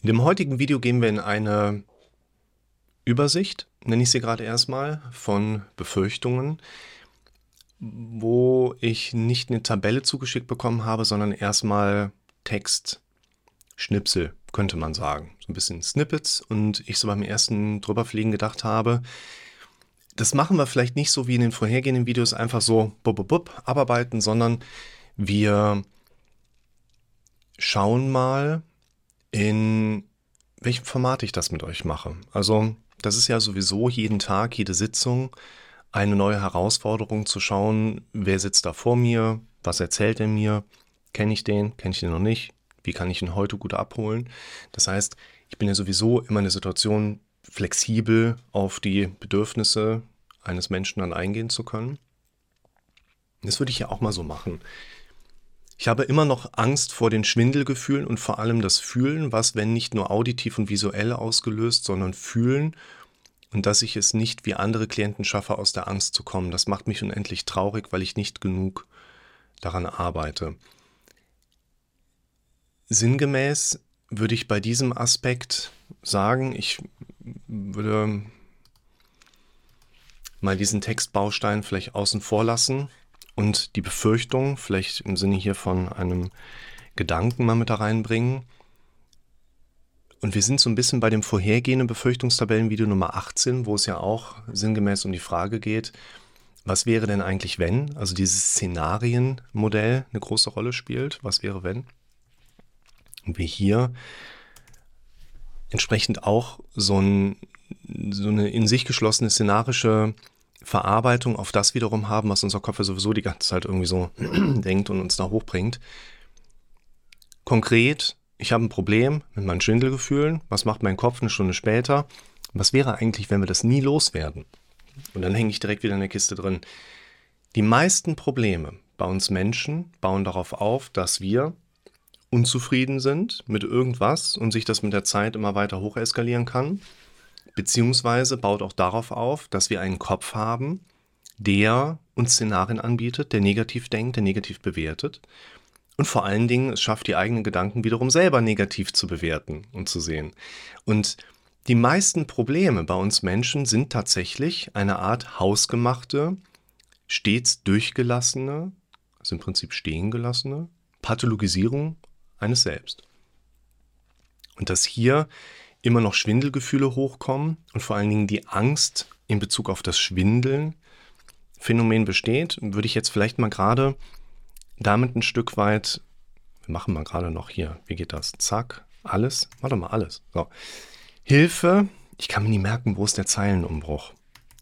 In dem heutigen Video gehen wir in eine Übersicht, nenne ich sie gerade erstmal, von Befürchtungen, wo ich nicht eine Tabelle zugeschickt bekommen habe, sondern erstmal Text, Schnipsel, könnte man sagen. So ein bisschen Snippets und ich so beim ersten drüberfliegen gedacht habe, das machen wir vielleicht nicht so wie in den vorhergehenden Videos einfach so bub, bub, bub, abarbeiten, sondern wir schauen mal, in welchem Format ich das mit euch mache. Also das ist ja sowieso jeden Tag, jede Sitzung eine neue Herausforderung zu schauen, wer sitzt da vor mir, was erzählt er mir, kenne ich den, kenne ich den noch nicht, wie kann ich ihn heute gut abholen. Das heißt, ich bin ja sowieso immer in der Situation, flexibel auf die Bedürfnisse eines Menschen dann eingehen zu können. Das würde ich ja auch mal so machen. Ich habe immer noch Angst vor den Schwindelgefühlen und vor allem das Fühlen, was, wenn nicht nur auditiv und visuell ausgelöst, sondern fühlen und dass ich es nicht wie andere Klienten schaffe, aus der Angst zu kommen. Das macht mich unendlich traurig, weil ich nicht genug daran arbeite. Sinngemäß würde ich bei diesem Aspekt sagen, ich würde mal diesen Textbaustein vielleicht außen vor lassen und die Befürchtung, vielleicht im Sinne hier von einem Gedanken mal mit da reinbringen. Und wir sind so ein bisschen bei dem vorhergehenden Befürchtungstabellenvideo Nummer 18, wo es ja auch sinngemäß um die Frage geht, was wäre denn eigentlich, wenn? Also dieses Szenarienmodell eine große Rolle spielt. Was wäre, wenn? Und wir hier entsprechend auch so, ein, so eine in sich geschlossene szenarische Verarbeitung auf das wiederum haben, was unser Kopf ja sowieso die ganze Zeit irgendwie so denkt und uns da hochbringt. Konkret, ich habe ein Problem mit meinen Schwindelgefühlen. Was macht mein Kopf eine Stunde später? Was wäre eigentlich, wenn wir das nie loswerden? Und dann hänge ich direkt wieder in der Kiste drin. Die meisten Probleme bei uns Menschen bauen darauf auf, dass wir unzufrieden sind mit irgendwas und sich das mit der Zeit immer weiter hocheskalieren kann beziehungsweise baut auch darauf auf, dass wir einen Kopf haben, der uns Szenarien anbietet, der negativ denkt, der negativ bewertet und vor allen Dingen es schafft, die eigenen Gedanken wiederum selber negativ zu bewerten und zu sehen. Und die meisten Probleme bei uns Menschen sind tatsächlich eine Art hausgemachte, stets durchgelassene, also im Prinzip stehen gelassene Pathologisierung eines Selbst. Und das hier immer noch Schwindelgefühle hochkommen und vor allen Dingen die Angst in Bezug auf das Schwindeln Phänomen besteht, würde ich jetzt vielleicht mal gerade damit ein Stück weit, wir machen mal gerade noch hier, wie geht das? Zack, alles, warte mal, alles. So. Hilfe, ich kann mir nie merken, wo ist der Zeilenumbruch?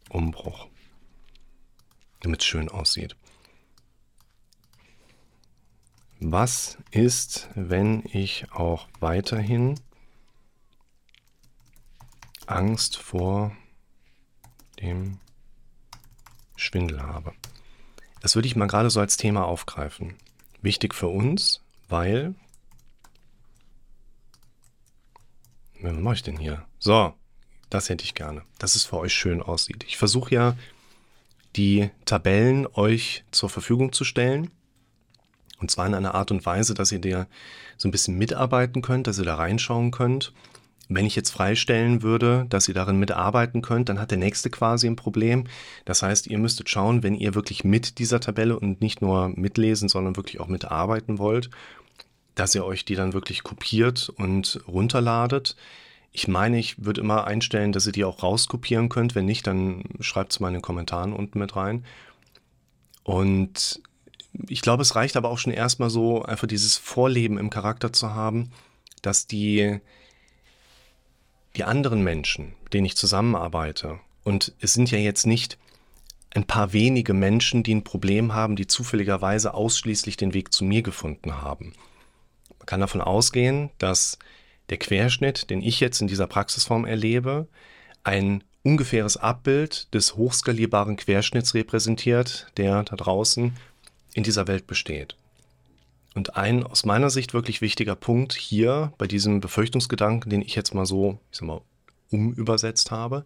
Umbruch. Damit es schön aussieht. Was ist, wenn ich auch weiterhin Angst vor dem Schwindel habe. Das würde ich mal gerade so als Thema aufgreifen. Wichtig für uns, weil. Was mache ich denn hier? So, das hätte ich gerne, dass es für euch schön aussieht. Ich versuche ja, die Tabellen euch zur Verfügung zu stellen. Und zwar in einer Art und Weise, dass ihr dir so ein bisschen mitarbeiten könnt, dass ihr da reinschauen könnt wenn ich jetzt freistellen würde, dass ihr darin mitarbeiten könnt, dann hat der nächste quasi ein Problem. Das heißt, ihr müsstet schauen, wenn ihr wirklich mit dieser Tabelle und nicht nur mitlesen, sondern wirklich auch mitarbeiten wollt, dass ihr euch die dann wirklich kopiert und runterladet. Ich meine, ich würde immer einstellen, dass ihr die auch rauskopieren könnt. Wenn nicht, dann schreibt es mal in den Kommentaren unten mit rein. Und ich glaube, es reicht aber auch schon erstmal so, einfach dieses Vorleben im Charakter zu haben, dass die die anderen Menschen, mit denen ich zusammenarbeite, und es sind ja jetzt nicht ein paar wenige Menschen, die ein Problem haben, die zufälligerweise ausschließlich den Weg zu mir gefunden haben. Man kann davon ausgehen, dass der Querschnitt, den ich jetzt in dieser Praxisform erlebe, ein ungefähres Abbild des hochskalierbaren Querschnitts repräsentiert, der da draußen in dieser Welt besteht. Und ein aus meiner Sicht wirklich wichtiger Punkt hier bei diesem Befürchtungsgedanken, den ich jetzt mal so, ich sag mal, umübersetzt habe,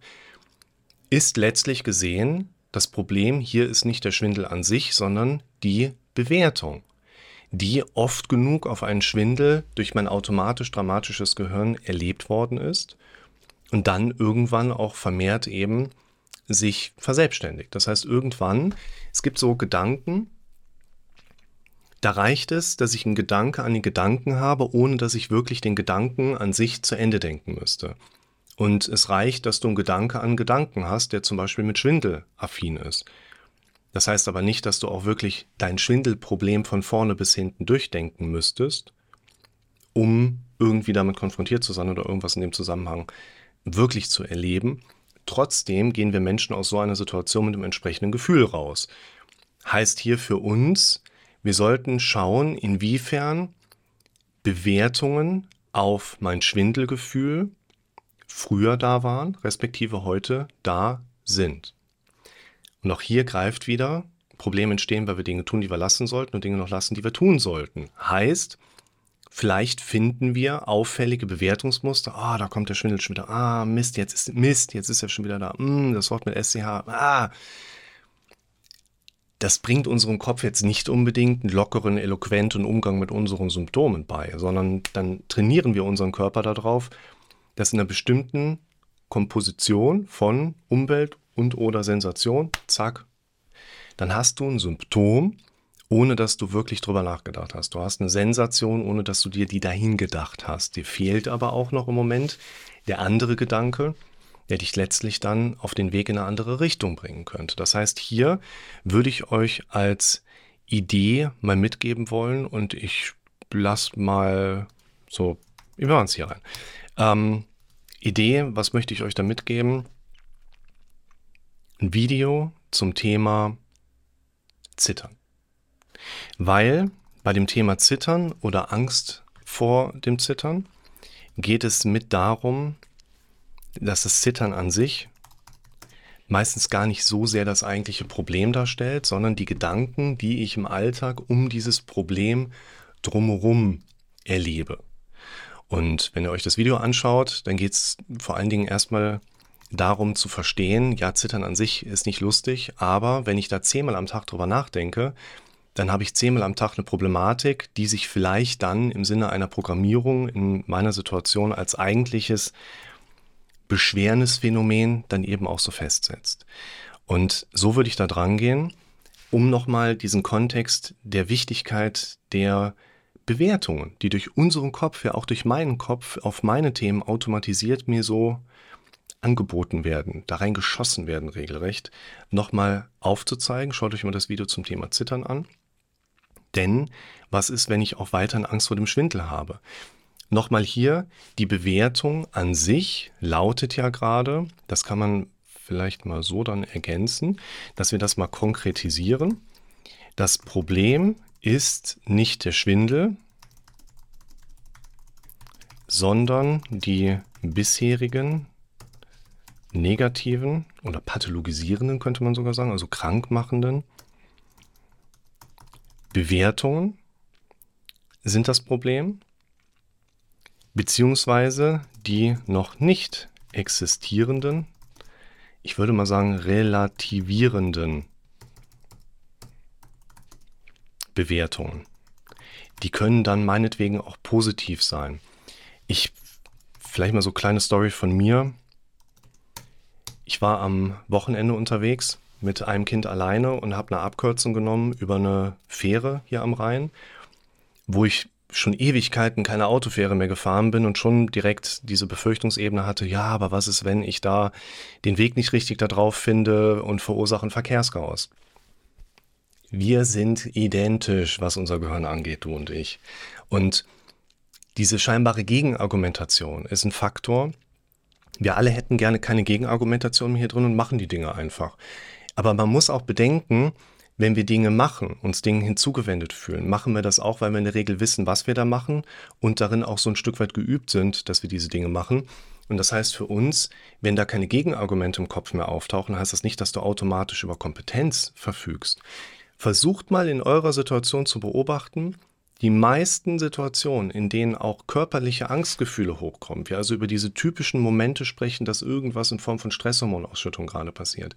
ist letztlich gesehen, das Problem hier ist nicht der Schwindel an sich, sondern die Bewertung. die oft genug auf einen Schwindel durch mein automatisch dramatisches Gehirn erlebt worden ist und dann irgendwann auch vermehrt eben sich verselbstständigt. Das heißt, irgendwann, es gibt so Gedanken, da reicht es, dass ich einen Gedanke an den Gedanken habe, ohne dass ich wirklich den Gedanken an sich zu Ende denken müsste. Und es reicht, dass du einen Gedanke an Gedanken hast, der zum Beispiel mit Schwindel affin ist. Das heißt aber nicht, dass du auch wirklich dein Schwindelproblem von vorne bis hinten durchdenken müsstest, um irgendwie damit konfrontiert zu sein oder irgendwas in dem Zusammenhang wirklich zu erleben. Trotzdem gehen wir Menschen aus so einer Situation mit dem entsprechenden Gefühl raus. Heißt hier für uns, wir sollten schauen, inwiefern Bewertungen auf mein Schwindelgefühl früher da waren, respektive heute da sind. Und auch hier greift wieder, Probleme entstehen, weil wir Dinge tun, die wir lassen sollten und Dinge noch lassen, die wir tun sollten. Heißt, vielleicht finden wir auffällige Bewertungsmuster. Ah, da kommt der Schwindel schon wieder. Ah, Mist, jetzt ist Mist, jetzt ist er schon wieder da. Mm, das Wort mit SCH. Ah, das bringt unserem Kopf jetzt nicht unbedingt einen lockeren, eloquenten Umgang mit unseren Symptomen bei, sondern dann trainieren wir unseren Körper darauf, dass in einer bestimmten Komposition von Umwelt und oder Sensation, zack, dann hast du ein Symptom, ohne dass du wirklich drüber nachgedacht hast. Du hast eine Sensation, ohne dass du dir die dahin gedacht hast. Dir fehlt aber auch noch im Moment der andere Gedanke, der dich letztlich dann auf den Weg in eine andere Richtung bringen könnte. Das heißt, hier würde ich euch als Idee mal mitgeben wollen und ich lasse mal so, wir machen es hier rein. Ähm, Idee, was möchte ich euch da mitgeben? Ein Video zum Thema Zittern. Weil bei dem Thema Zittern oder Angst vor dem Zittern geht es mit darum, dass das Zittern an sich meistens gar nicht so sehr das eigentliche Problem darstellt, sondern die Gedanken, die ich im Alltag um dieses Problem drumherum erlebe. Und wenn ihr euch das Video anschaut, dann geht es vor allen Dingen erstmal darum zu verstehen, ja, Zittern an sich ist nicht lustig, aber wenn ich da zehnmal am Tag drüber nachdenke, dann habe ich zehnmal am Tag eine Problematik, die sich vielleicht dann im Sinne einer Programmierung in meiner Situation als eigentliches beschwerendes dann eben auch so festsetzt. Und so würde ich da dran gehen, um nochmal diesen Kontext der Wichtigkeit der Bewertungen, die durch unseren Kopf, ja auch durch meinen Kopf auf meine Themen automatisiert mir so angeboten werden, da rein geschossen werden regelrecht, nochmal aufzuzeigen. Schaut euch mal das Video zum Thema Zittern an. Denn was ist, wenn ich auch weiterhin Angst vor dem Schwindel habe? Nochmal hier, die Bewertung an sich lautet ja gerade, das kann man vielleicht mal so dann ergänzen, dass wir das mal konkretisieren. Das Problem ist nicht der Schwindel, sondern die bisherigen negativen oder pathologisierenden, könnte man sogar sagen, also krankmachenden Bewertungen sind das Problem beziehungsweise die noch nicht existierenden, ich würde mal sagen relativierenden Bewertungen. Die können dann meinetwegen auch positiv sein. Ich, vielleicht mal so kleine Story von mir. Ich war am Wochenende unterwegs mit einem Kind alleine und habe eine Abkürzung genommen über eine Fähre hier am Rhein, wo ich schon Ewigkeiten keine Autofähre mehr gefahren bin und schon direkt diese Befürchtungsebene hatte, ja, aber was ist, wenn ich da den Weg nicht richtig da drauf finde und verursache ein Verkehrschaos? Wir sind identisch, was unser Gehirn angeht, du und ich. Und diese scheinbare Gegenargumentation ist ein Faktor. Wir alle hätten gerne keine Gegenargumentation hier drin und machen die Dinge einfach. Aber man muss auch bedenken, wenn wir Dinge machen, uns Dingen hinzugewendet fühlen, machen wir das auch, weil wir in der Regel wissen, was wir da machen und darin auch so ein Stück weit geübt sind, dass wir diese Dinge machen. Und das heißt für uns, wenn da keine Gegenargumente im Kopf mehr auftauchen, heißt das nicht, dass du automatisch über Kompetenz verfügst. Versucht mal in eurer Situation zu beobachten, die meisten Situationen, in denen auch körperliche Angstgefühle hochkommen, wir also über diese typischen Momente sprechen, dass irgendwas in Form von Stresshormonausschüttung gerade passiert,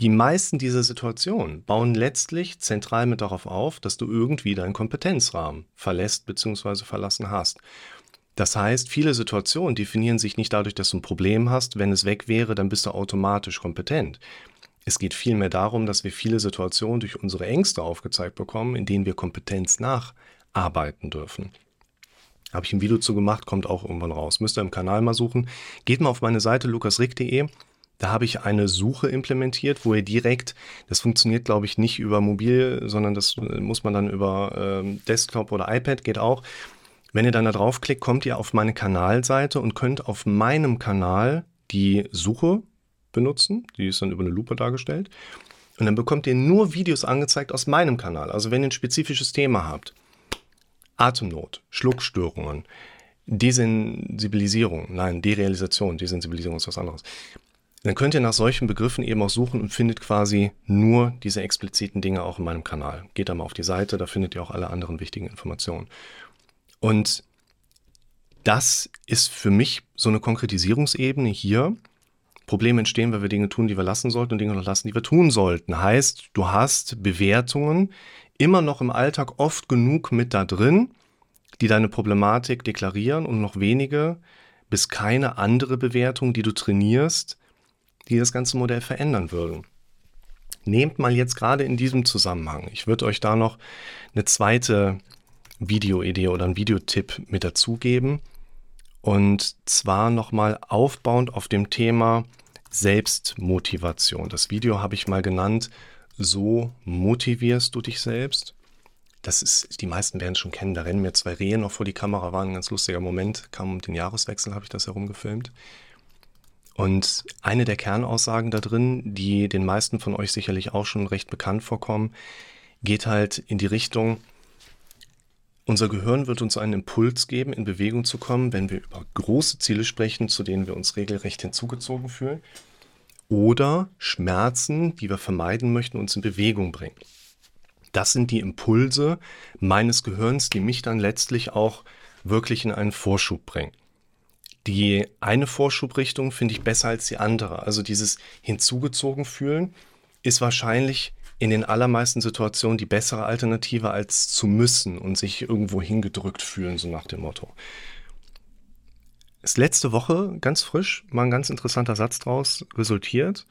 die meisten dieser Situationen bauen letztlich zentral mit darauf auf, dass du irgendwie deinen Kompetenzrahmen verlässt bzw. verlassen hast. Das heißt, viele Situationen definieren sich nicht dadurch, dass du ein Problem hast. Wenn es weg wäre, dann bist du automatisch kompetent. Es geht vielmehr darum, dass wir viele Situationen durch unsere Ängste aufgezeigt bekommen, in denen wir Kompetenz nacharbeiten dürfen. Habe ich ein Video zu gemacht, kommt auch irgendwann raus. Müsst ihr im Kanal mal suchen. Geht mal auf meine Seite lukasrick.de da habe ich eine Suche implementiert, wo ihr direkt, das funktioniert glaube ich nicht über mobil, sondern das äh, muss man dann über ähm, Desktop oder iPad, geht auch. Wenn ihr dann da draufklickt, kommt ihr auf meine Kanalseite und könnt auf meinem Kanal die Suche benutzen. Die ist dann über eine Lupe dargestellt. Und dann bekommt ihr nur Videos angezeigt aus meinem Kanal. Also wenn ihr ein spezifisches Thema habt, Atemnot, Schluckstörungen, Desensibilisierung, nein, Derealisation, Desensibilisierung ist was anderes dann könnt ihr nach solchen Begriffen eben auch suchen und findet quasi nur diese expliziten Dinge auch in meinem Kanal. Geht da mal auf die Seite, da findet ihr auch alle anderen wichtigen Informationen. Und das ist für mich so eine Konkretisierungsebene hier. Probleme entstehen, weil wir Dinge tun, die wir lassen sollten und Dinge noch lassen, die wir tun sollten. Heißt, du hast Bewertungen immer noch im Alltag oft genug mit da drin, die deine Problematik deklarieren und noch wenige bis keine andere Bewertung, die du trainierst, die das ganze Modell verändern würden. Nehmt mal jetzt gerade in diesem Zusammenhang, ich würde euch da noch eine zweite Videoidee oder einen Videotipp mit dazugeben. Und zwar nochmal aufbauend auf dem Thema Selbstmotivation. Das Video habe ich mal genannt, so motivierst du dich selbst. Das ist, die meisten werden es schon kennen, da rennen mir zwei Rehe noch vor die Kamera, war ein ganz lustiger Moment, kam um den Jahreswechsel, habe ich das herumgefilmt. Und eine der Kernaussagen da drin, die den meisten von euch sicherlich auch schon recht bekannt vorkommen, geht halt in die Richtung, unser Gehirn wird uns einen Impuls geben, in Bewegung zu kommen, wenn wir über große Ziele sprechen, zu denen wir uns regelrecht hinzugezogen fühlen, oder Schmerzen, die wir vermeiden möchten, uns in Bewegung bringen. Das sind die Impulse meines Gehirns, die mich dann letztlich auch wirklich in einen Vorschub bringen. Die eine Vorschubrichtung finde ich besser als die andere. Also dieses hinzugezogen fühlen ist wahrscheinlich in den allermeisten Situationen die bessere Alternative als zu müssen und sich irgendwo hingedrückt fühlen, so nach dem Motto. Ist letzte Woche ganz frisch mal ein ganz interessanter Satz draus resultiert.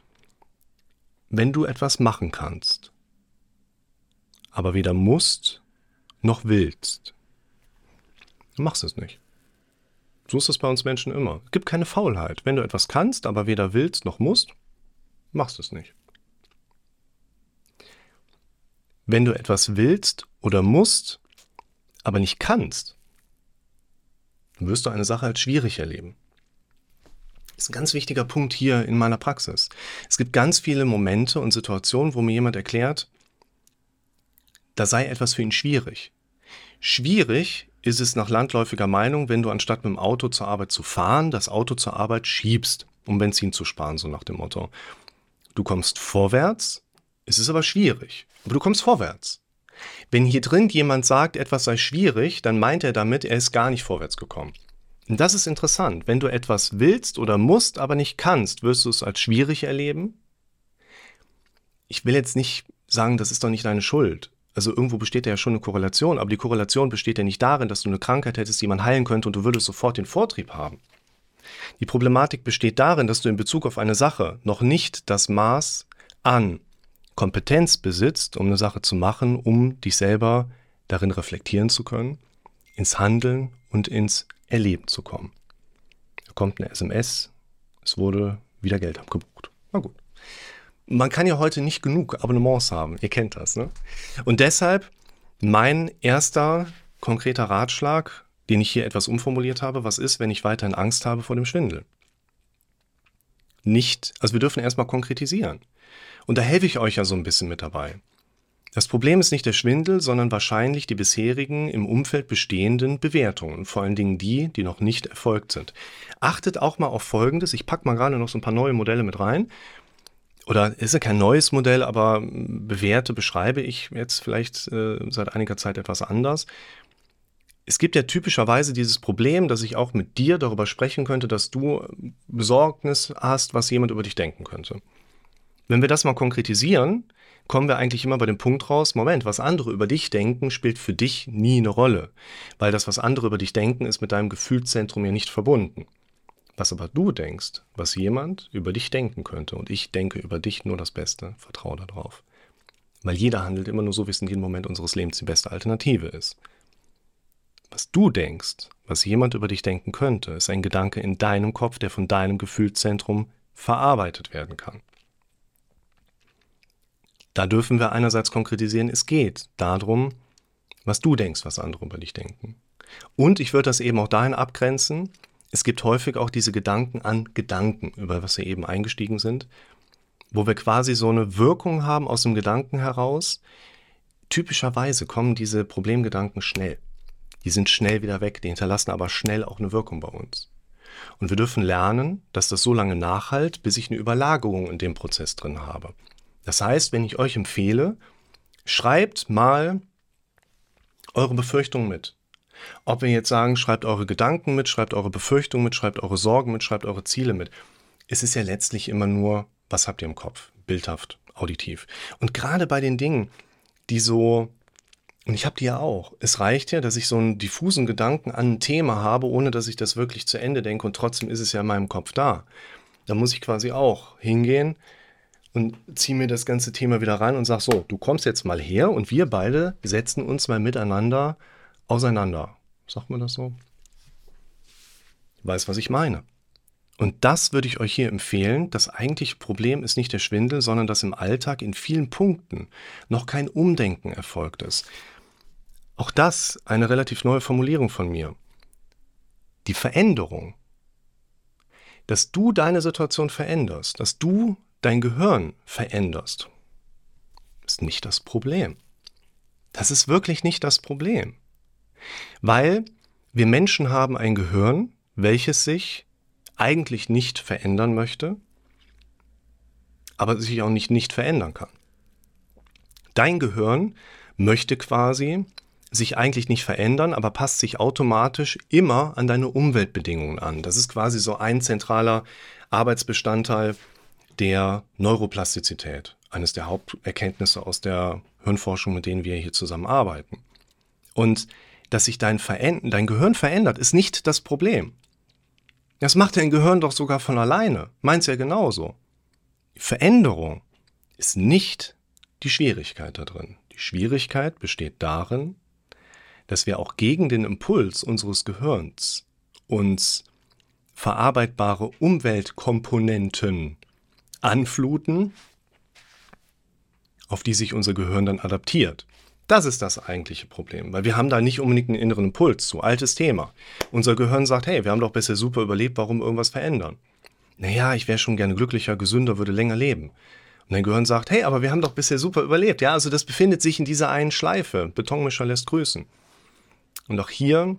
Wenn du etwas machen kannst, aber weder musst noch willst, machst es nicht. So ist es bei uns Menschen immer. Es gibt keine Faulheit. Wenn du etwas kannst, aber weder willst noch musst, machst du es nicht. Wenn du etwas willst oder musst, aber nicht kannst, wirst du eine Sache als schwierig erleben. Das ist ein ganz wichtiger Punkt hier in meiner Praxis. Es gibt ganz viele Momente und Situationen, wo mir jemand erklärt, da sei etwas für ihn schwierig. Schwierig ist es nach landläufiger Meinung, wenn du anstatt mit dem Auto zur Arbeit zu fahren, das Auto zur Arbeit schiebst, um Benzin zu sparen, so nach dem Motto. Du kommst vorwärts, es ist aber schwierig, aber du kommst vorwärts. Wenn hier drin jemand sagt, etwas sei schwierig, dann meint er damit, er ist gar nicht vorwärts gekommen. Und das ist interessant. Wenn du etwas willst oder musst, aber nicht kannst, wirst du es als schwierig erleben. Ich will jetzt nicht sagen, das ist doch nicht deine Schuld. Also irgendwo besteht ja schon eine Korrelation, aber die Korrelation besteht ja nicht darin, dass du eine Krankheit hättest, die man heilen könnte und du würdest sofort den Vortrieb haben. Die Problematik besteht darin, dass du in Bezug auf eine Sache noch nicht das Maß an Kompetenz besitzt, um eine Sache zu machen, um dich selber darin reflektieren zu können, ins Handeln und ins Erleben zu kommen. Da kommt eine SMS, es wurde wieder Geld abgebucht. Na gut man kann ja heute nicht genug Abonnements haben. Ihr kennt das, ne? Und deshalb mein erster konkreter Ratschlag, den ich hier etwas umformuliert habe, was ist, wenn ich weiterhin Angst habe vor dem Schwindel? Nicht, also wir dürfen erstmal konkretisieren. Und da helfe ich euch ja so ein bisschen mit dabei. Das Problem ist nicht der Schwindel, sondern wahrscheinlich die bisherigen im Umfeld bestehenden Bewertungen, vor allen Dingen die, die noch nicht erfolgt sind. Achtet auch mal auf Folgendes, ich packe mal gerade noch so ein paar neue Modelle mit rein oder ist ja kein neues Modell, aber bewährte beschreibe ich jetzt vielleicht äh, seit einiger Zeit etwas anders. Es gibt ja typischerweise dieses Problem, dass ich auch mit dir darüber sprechen könnte, dass du Besorgnis hast, was jemand über dich denken könnte. Wenn wir das mal konkretisieren, kommen wir eigentlich immer bei dem Punkt raus, Moment, was andere über dich denken, spielt für dich nie eine Rolle. Weil das, was andere über dich denken, ist mit deinem Gefühlszentrum ja nicht verbunden. Was aber du denkst, was jemand über dich denken könnte, und ich denke über dich nur das Beste, vertraue darauf. Weil jeder handelt immer nur so, wie es in jedem Moment unseres Lebens die beste Alternative ist. Was du denkst, was jemand über dich denken könnte, ist ein Gedanke in deinem Kopf, der von deinem Gefühlszentrum verarbeitet werden kann. Da dürfen wir einerseits konkretisieren, es geht darum, was du denkst, was andere über dich denken. Und ich würde das eben auch dahin abgrenzen, es gibt häufig auch diese Gedanken an Gedanken, über was wir eben eingestiegen sind, wo wir quasi so eine Wirkung haben aus dem Gedanken heraus. Typischerweise kommen diese Problemgedanken schnell. Die sind schnell wieder weg, die hinterlassen aber schnell auch eine Wirkung bei uns. Und wir dürfen lernen, dass das so lange nachhalt, bis ich eine Überlagerung in dem Prozess drin habe. Das heißt, wenn ich euch empfehle, schreibt mal eure Befürchtungen mit. Ob wir jetzt sagen, schreibt eure Gedanken mit, schreibt eure Befürchtungen mit, schreibt eure Sorgen mit, schreibt eure Ziele mit. Es ist ja letztlich immer nur, was habt ihr im Kopf? Bildhaft, auditiv. Und gerade bei den Dingen, die so, und ich habe die ja auch, es reicht ja, dass ich so einen diffusen Gedanken an ein Thema habe, ohne dass ich das wirklich zu Ende denke und trotzdem ist es ja in meinem Kopf da. Da muss ich quasi auch hingehen, und ziehe mir das ganze Thema wieder rein und sage so, du kommst jetzt mal her und wir beide setzen uns mal miteinander auseinander. Sagt man das so? Weiß, was ich meine. Und das würde ich euch hier empfehlen. Das eigentliche Problem ist nicht der Schwindel, sondern dass im Alltag in vielen Punkten noch kein Umdenken erfolgt ist. Auch das eine relativ neue Formulierung von mir. Die Veränderung, dass du deine Situation veränderst, dass du dein Gehirn veränderst, ist nicht das Problem. Das ist wirklich nicht das Problem. Weil wir Menschen haben ein Gehirn, welches sich eigentlich nicht verändern möchte, aber sich auch nicht nicht verändern kann. Dein Gehirn möchte quasi sich eigentlich nicht verändern, aber passt sich automatisch immer an deine Umweltbedingungen an. Das ist quasi so ein zentraler Arbeitsbestandteil der Neuroplastizität, eines der Haupterkenntnisse aus der Hirnforschung, mit denen wir hier zusammenarbeiten. Und dass sich dein, Veränd dein Gehirn verändert, ist nicht das Problem. Das macht dein Gehirn doch sogar von alleine. Meint's ja genauso. Veränderung ist nicht die Schwierigkeit da drin. Die Schwierigkeit besteht darin, dass wir auch gegen den Impuls unseres Gehirns uns verarbeitbare Umweltkomponenten anfluten, auf die sich unser Gehirn dann adaptiert. Das ist das eigentliche Problem, weil wir haben da nicht unbedingt einen inneren Impuls zu. Altes Thema. Unser Gehirn sagt, hey, wir haben doch bisher super überlebt, warum irgendwas verändern? Naja, ich wäre schon gerne glücklicher, gesünder, würde länger leben. Und dein Gehirn sagt, hey, aber wir haben doch bisher super überlebt. Ja, also das befindet sich in dieser einen Schleife. Betonmischer lässt grüßen. Und auch hier,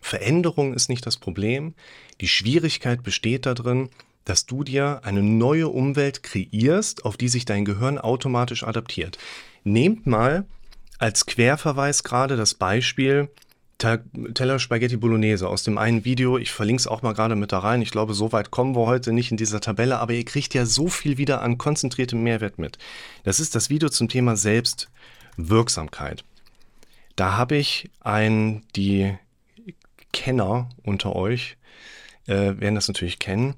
Veränderung ist nicht das Problem. Die Schwierigkeit besteht darin, dass du dir eine neue Umwelt kreierst, auf die sich dein Gehirn automatisch adaptiert. Nehmt mal als Querverweis gerade das Beispiel Teller Spaghetti Bolognese aus dem einen Video. Ich verlinke es auch mal gerade mit da rein. Ich glaube, so weit kommen wir heute nicht in dieser Tabelle, aber ihr kriegt ja so viel wieder an konzentriertem Mehrwert mit. Das ist das Video zum Thema Selbstwirksamkeit. Da habe ich ein, die Kenner unter euch äh, werden das natürlich kennen,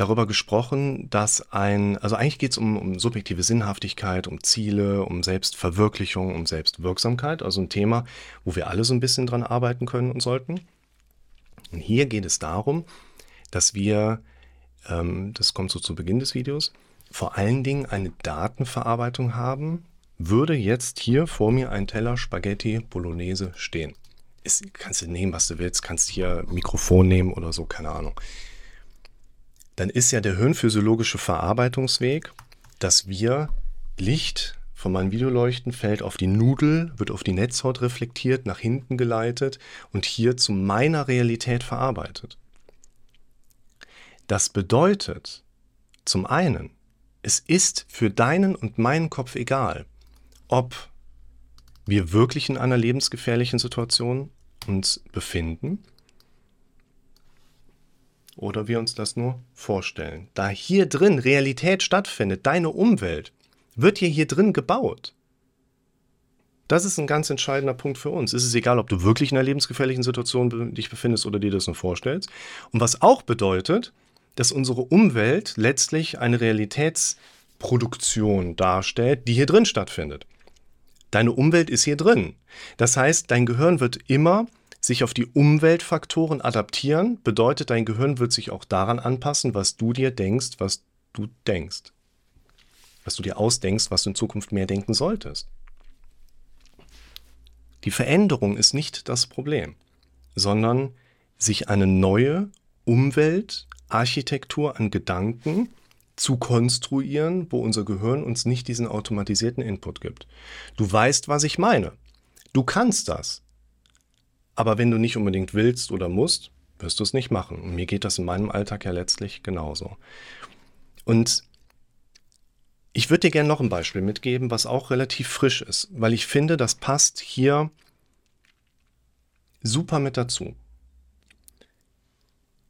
darüber gesprochen, dass ein, also eigentlich geht es um, um subjektive Sinnhaftigkeit, um Ziele, um Selbstverwirklichung, um Selbstwirksamkeit, also ein Thema, wo wir alle so ein bisschen dran arbeiten können und sollten. Und hier geht es darum, dass wir, ähm, das kommt so zu Beginn des Videos, vor allen Dingen eine Datenverarbeitung haben, würde jetzt hier vor mir ein Teller Spaghetti Bolognese stehen. Ist, kannst du nehmen, was du willst, kannst hier Mikrofon nehmen oder so, keine Ahnung dann ist ja der hirnphysiologische Verarbeitungsweg, dass wir Licht von meinem Videoleuchten fällt auf die Nudel, wird auf die Netzhaut reflektiert, nach hinten geleitet und hier zu meiner Realität verarbeitet. Das bedeutet, zum einen, es ist für deinen und meinen Kopf egal, ob wir wirklich in einer lebensgefährlichen Situation uns befinden oder wir uns das nur vorstellen. Da hier drin Realität stattfindet, deine Umwelt, wird hier hier drin gebaut. Das ist ein ganz entscheidender Punkt für uns. Es ist egal, ob du wirklich in einer lebensgefährlichen Situation dich befindest oder dir das nur vorstellst. Und was auch bedeutet, dass unsere Umwelt letztlich eine Realitätsproduktion darstellt, die hier drin stattfindet. Deine Umwelt ist hier drin. Das heißt, dein Gehirn wird immer sich auf die Umweltfaktoren adaptieren, bedeutet, dein Gehirn wird sich auch daran anpassen, was du dir denkst, was du denkst. Was du dir ausdenkst, was du in Zukunft mehr denken solltest. Die Veränderung ist nicht das Problem, sondern sich eine neue Umweltarchitektur an Gedanken zu konstruieren, wo unser Gehirn uns nicht diesen automatisierten Input gibt. Du weißt, was ich meine. Du kannst das. Aber wenn du nicht unbedingt willst oder musst, wirst du es nicht machen. Und mir geht das in meinem Alltag ja letztlich genauso. Und ich würde dir gerne noch ein Beispiel mitgeben, was auch relativ frisch ist, weil ich finde, das passt hier super mit dazu.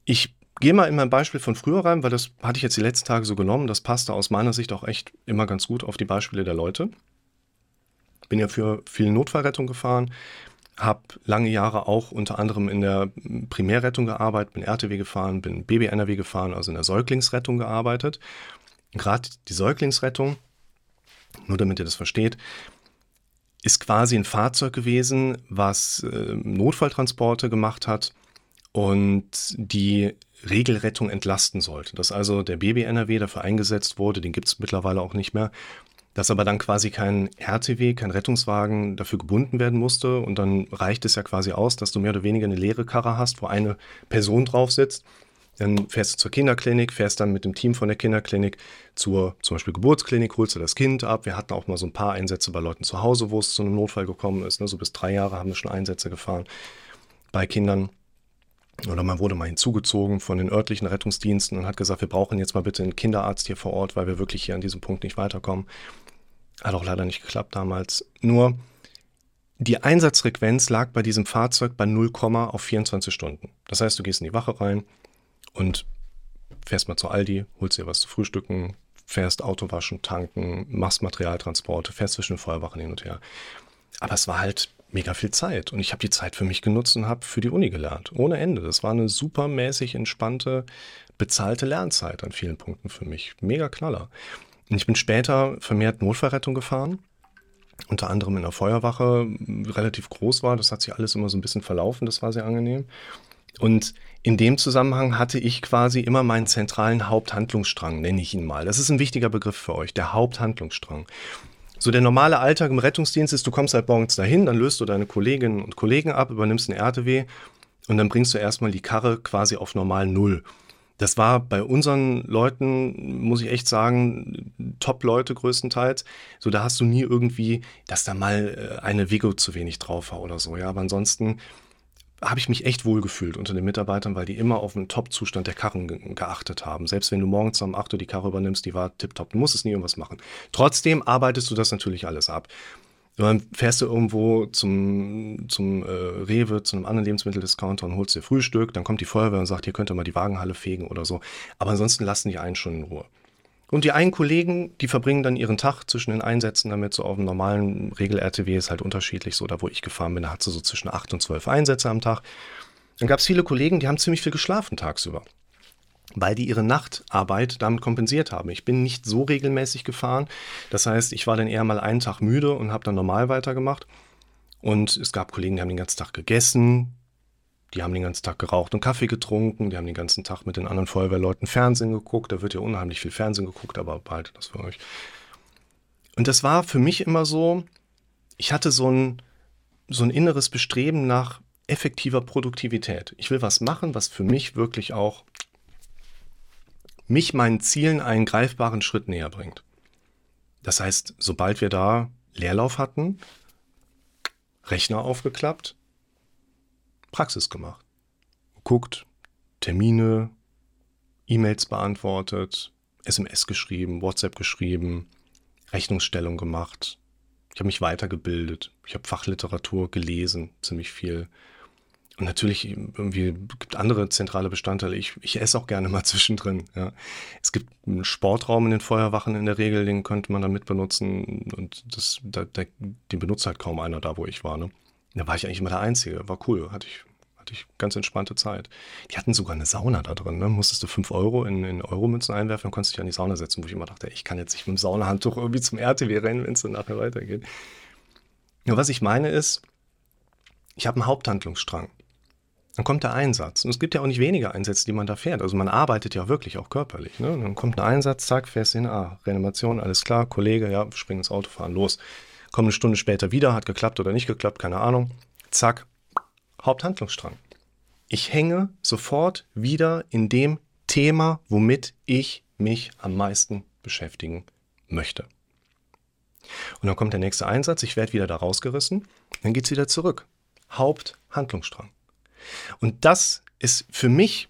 Ich gehe mal in mein Beispiel von früher rein, weil das hatte ich jetzt die letzten Tage so genommen. Das passte aus meiner Sicht auch echt immer ganz gut auf die Beispiele der Leute. Bin ja für viel Notfallrettung gefahren, habe lange Jahre auch unter anderem in der Primärrettung gearbeitet, bin RTW gefahren, bin BB-NRW gefahren, also in der Säuglingsrettung gearbeitet gerade die Säuglingsrettung, nur damit ihr das versteht, ist quasi ein Fahrzeug gewesen, was äh, Notfalltransporte gemacht hat und die Regelrettung entlasten sollte. Dass also der BB-NRW dafür eingesetzt wurde, den gibt es mittlerweile auch nicht mehr, dass aber dann quasi kein RTW, kein Rettungswagen dafür gebunden werden musste und dann reicht es ja quasi aus, dass du mehr oder weniger eine leere Karre hast, wo eine Person drauf sitzt dann fährst du zur Kinderklinik, fährst dann mit dem Team von der Kinderklinik zur zum Beispiel Geburtsklinik, holst du das Kind ab. Wir hatten auch mal so ein paar Einsätze bei Leuten zu Hause, wo es zu einem Notfall gekommen ist. Ne? So bis drei Jahre haben wir schon Einsätze gefahren bei Kindern. Oder man wurde mal hinzugezogen von den örtlichen Rettungsdiensten und hat gesagt, wir brauchen jetzt mal bitte einen Kinderarzt hier vor Ort, weil wir wirklich hier an diesem Punkt nicht weiterkommen. Hat auch leider nicht geklappt damals. Nur die Einsatzfrequenz lag bei diesem Fahrzeug bei 0, auf 24 Stunden. Das heißt, du gehst in die Wache rein, und fährst mal zu Aldi, holst dir was zu frühstücken, fährst Auto waschen, tanken, machst Materialtransporte, fährst zwischen den Feuerwachen hin und her. Aber es war halt mega viel Zeit und ich habe die Zeit für mich genutzt und habe für die Uni gelernt. Ohne Ende. Das war eine supermäßig entspannte, bezahlte Lernzeit an vielen Punkten für mich. Mega knaller. Und ich bin später vermehrt Notfallrettung gefahren. Unter anderem in der Feuerwache, relativ groß war. Das hat sich alles immer so ein bisschen verlaufen. Das war sehr angenehm. Und in dem Zusammenhang hatte ich quasi immer meinen zentralen Haupthandlungsstrang, nenne ich ihn mal. Das ist ein wichtiger Begriff für euch, der Haupthandlungsstrang. So der normale Alltag im Rettungsdienst ist, du kommst halt morgens dahin, dann löst du deine Kolleginnen und Kollegen ab, übernimmst einen RTW und dann bringst du erstmal die Karre quasi auf normal Null. Das war bei unseren Leuten, muss ich echt sagen, Top-Leute größtenteils. So, da hast du nie irgendwie, dass da mal äh, eine Vigo zu wenig drauf war oder so. Ja, aber ansonsten habe ich mich echt wohl gefühlt unter den Mitarbeitern, weil die immer auf den Top-Zustand der Karren ge geachtet haben. Selbst wenn du morgens um 8 Uhr die Karre übernimmst, die war tipptopp. Du musstest nie irgendwas machen. Trotzdem arbeitest du das natürlich alles ab. Und dann fährst du irgendwo zum, zum äh, Rewe, zu einem anderen Lebensmitteldiscounter und holst dir Frühstück. Dann kommt die Feuerwehr und sagt, hier könnt ihr mal die Wagenhalle fegen oder so. Aber ansonsten lassen die einen schon in Ruhe. Und die einen Kollegen, die verbringen dann ihren Tag zwischen den Einsätzen damit, so auf dem normalen Regel-RTW ist halt unterschiedlich, so da wo ich gefahren bin, da hat sie so zwischen acht und zwölf Einsätze am Tag. Dann gab es viele Kollegen, die haben ziemlich viel geschlafen tagsüber, weil die ihre Nachtarbeit damit kompensiert haben. Ich bin nicht so regelmäßig gefahren, das heißt, ich war dann eher mal einen Tag müde und habe dann normal weitergemacht. Und es gab Kollegen, die haben den ganzen Tag gegessen, die haben den ganzen Tag geraucht und Kaffee getrunken, die haben den ganzen Tag mit den anderen Feuerwehrleuten Fernsehen geguckt. Da wird ja unheimlich viel Fernsehen geguckt, aber behaltet das für euch. Und das war für mich immer so, ich hatte so ein, so ein inneres Bestreben nach effektiver Produktivität. Ich will was machen, was für mich wirklich auch mich meinen Zielen einen greifbaren Schritt näher bringt. Das heißt, sobald wir da Leerlauf hatten, Rechner aufgeklappt, Praxis gemacht. Guckt, Termine, E-Mails beantwortet, SMS geschrieben, WhatsApp geschrieben, Rechnungsstellung gemacht. Ich habe mich weitergebildet. Ich habe Fachliteratur gelesen, ziemlich viel. Und natürlich irgendwie gibt andere zentrale Bestandteile. Ich, ich esse auch gerne mal zwischendrin. Ja. Es gibt einen Sportraum in den Feuerwachen in der Regel, den könnte man dann mit benutzen. Und das, da, da, den benutzt halt kaum einer da, wo ich war. Ne? Da war ich eigentlich immer der Einzige. War cool. Hatte ich, hatte ich ganz entspannte Zeit. Die hatten sogar eine Sauna da drin. Ne? Musstest du 5 Euro in, in Euromünzen einwerfen und konntest dich an die Sauna setzen, wo ich immer dachte, ich kann jetzt nicht mit dem Saunahandtuch irgendwie zum RTW rennen, wenn es dann nachher weitergeht. Nur was ich meine ist, ich habe einen Haupthandlungsstrang. Dann kommt der Einsatz. Und es gibt ja auch nicht wenige Einsätze, die man da fährt. Also man arbeitet ja wirklich auch körperlich. Ne? Dann kommt ein Einsatz, zack, fährst hin, ah, Reanimation, alles klar, Kollege, ja, spring ins Auto, fahren, los. Kommt eine Stunde später wieder, hat geklappt oder nicht geklappt, keine Ahnung. Zack, Haupthandlungsstrang. Ich hänge sofort wieder in dem Thema, womit ich mich am meisten beschäftigen möchte. Und dann kommt der nächste Einsatz, ich werde wieder da rausgerissen, dann geht es wieder zurück. Haupthandlungsstrang. Und das ist für mich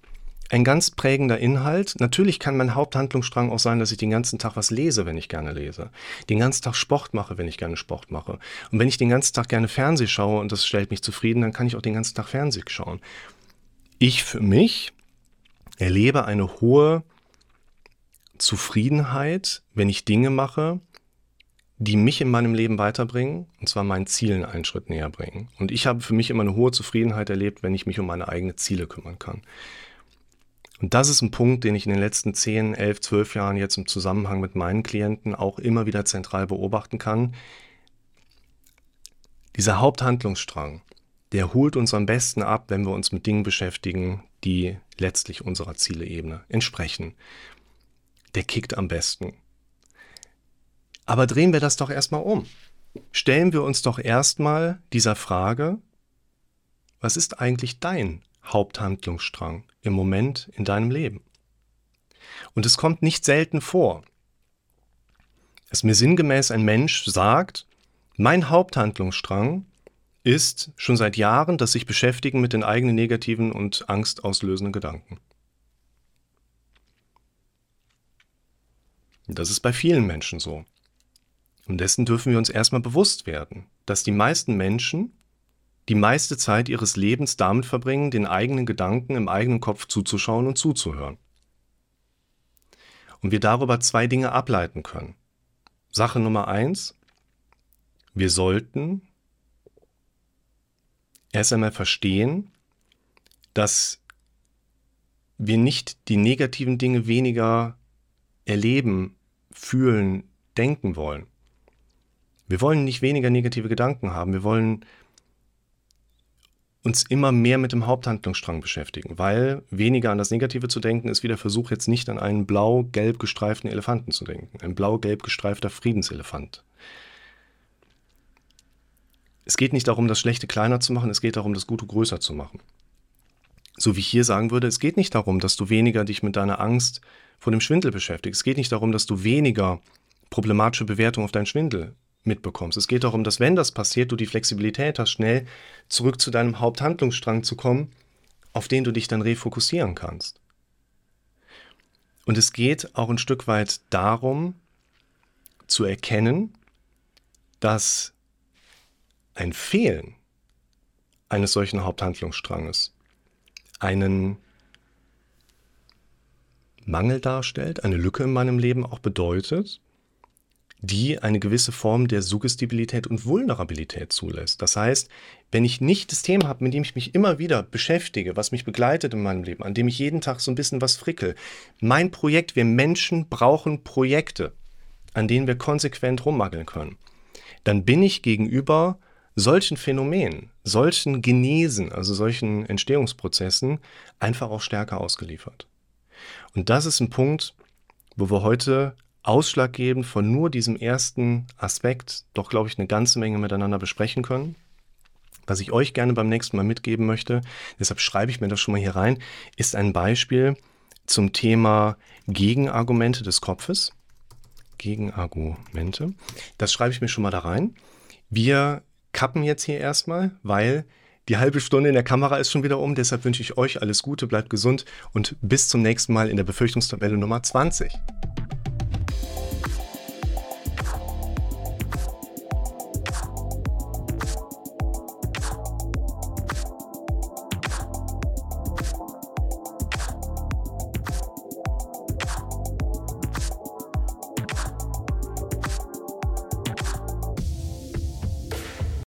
ein ganz prägender Inhalt. Natürlich kann mein Haupthandlungsstrang auch sein, dass ich den ganzen Tag was lese, wenn ich gerne lese. Den ganzen Tag Sport mache, wenn ich gerne Sport mache. Und wenn ich den ganzen Tag gerne Fernseh schaue und das stellt mich zufrieden, dann kann ich auch den ganzen Tag Fernseh schauen. Ich für mich erlebe eine hohe Zufriedenheit, wenn ich Dinge mache, die mich in meinem Leben weiterbringen, und zwar meinen Zielen einen Schritt näher bringen. Und ich habe für mich immer eine hohe Zufriedenheit erlebt, wenn ich mich um meine eigenen Ziele kümmern kann. Und das ist ein Punkt, den ich in den letzten 10, 11, 12 Jahren jetzt im Zusammenhang mit meinen Klienten auch immer wieder zentral beobachten kann. Dieser Haupthandlungsstrang, der holt uns am besten ab, wenn wir uns mit Dingen beschäftigen, die letztlich unserer Zieleebene entsprechen. Der kickt am besten. Aber drehen wir das doch erstmal um. Stellen wir uns doch erstmal dieser Frage, was ist eigentlich dein Haupthandlungsstrang im Moment in deinem Leben? Und es kommt nicht selten vor, dass mir sinngemäß ein Mensch sagt, mein Haupthandlungsstrang ist schon seit Jahren das sich beschäftigen mit den eigenen negativen und angstauslösenden Gedanken. Das ist bei vielen Menschen so. Und dessen dürfen wir uns erstmal bewusst werden, dass die meisten Menschen die meiste Zeit ihres Lebens damit verbringen, den eigenen Gedanken im eigenen Kopf zuzuschauen und zuzuhören. Und wir darüber zwei Dinge ableiten können. Sache Nummer eins, wir sollten erst einmal verstehen, dass wir nicht die negativen Dinge weniger erleben, fühlen, denken wollen. Wir wollen nicht weniger negative Gedanken haben, wir wollen uns immer mehr mit dem Haupthandlungsstrang beschäftigen, weil weniger an das Negative zu denken ist wie der Versuch, jetzt nicht an einen blau-gelb gestreiften Elefanten zu denken. Ein blau-gelb gestreifter Friedenselefant. Es geht nicht darum, das Schlechte kleiner zu machen, es geht darum, das Gute größer zu machen. So wie ich hier sagen würde, es geht nicht darum, dass du weniger dich mit deiner Angst vor dem Schwindel beschäftigst. Es geht nicht darum, dass du weniger problematische Bewertung auf deinen Schwindel mitbekommst. Es geht darum, dass wenn das passiert, du die Flexibilität hast, schnell zurück zu deinem Haupthandlungsstrang zu kommen, auf den du dich dann refokussieren kannst. Und es geht auch ein Stück weit darum, zu erkennen, dass ein Fehlen eines solchen Haupthandlungsstranges einen Mangel darstellt, eine Lücke in meinem Leben auch bedeutet, die eine gewisse Form der Suggestibilität und Vulnerabilität zulässt. Das heißt, wenn ich nicht das Thema habe, mit dem ich mich immer wieder beschäftige, was mich begleitet in meinem Leben, an dem ich jeden Tag so ein bisschen was frickel, mein Projekt, wir Menschen brauchen Projekte, an denen wir konsequent rummaggeln können, dann bin ich gegenüber solchen Phänomenen, solchen Genesen, also solchen Entstehungsprozessen einfach auch stärker ausgeliefert. Und das ist ein Punkt, wo wir heute ausschlaggebend von nur diesem ersten Aspekt doch, glaube ich, eine ganze Menge miteinander besprechen können. Was ich euch gerne beim nächsten Mal mitgeben möchte, deshalb schreibe ich mir das schon mal hier rein, ist ein Beispiel zum Thema Gegenargumente des Kopfes. Gegenargumente. Das schreibe ich mir schon mal da rein. Wir kappen jetzt hier erstmal, weil die halbe Stunde in der Kamera ist schon wieder um. Deshalb wünsche ich euch alles Gute, bleibt gesund und bis zum nächsten Mal in der Befürchtungstabelle Nummer 20.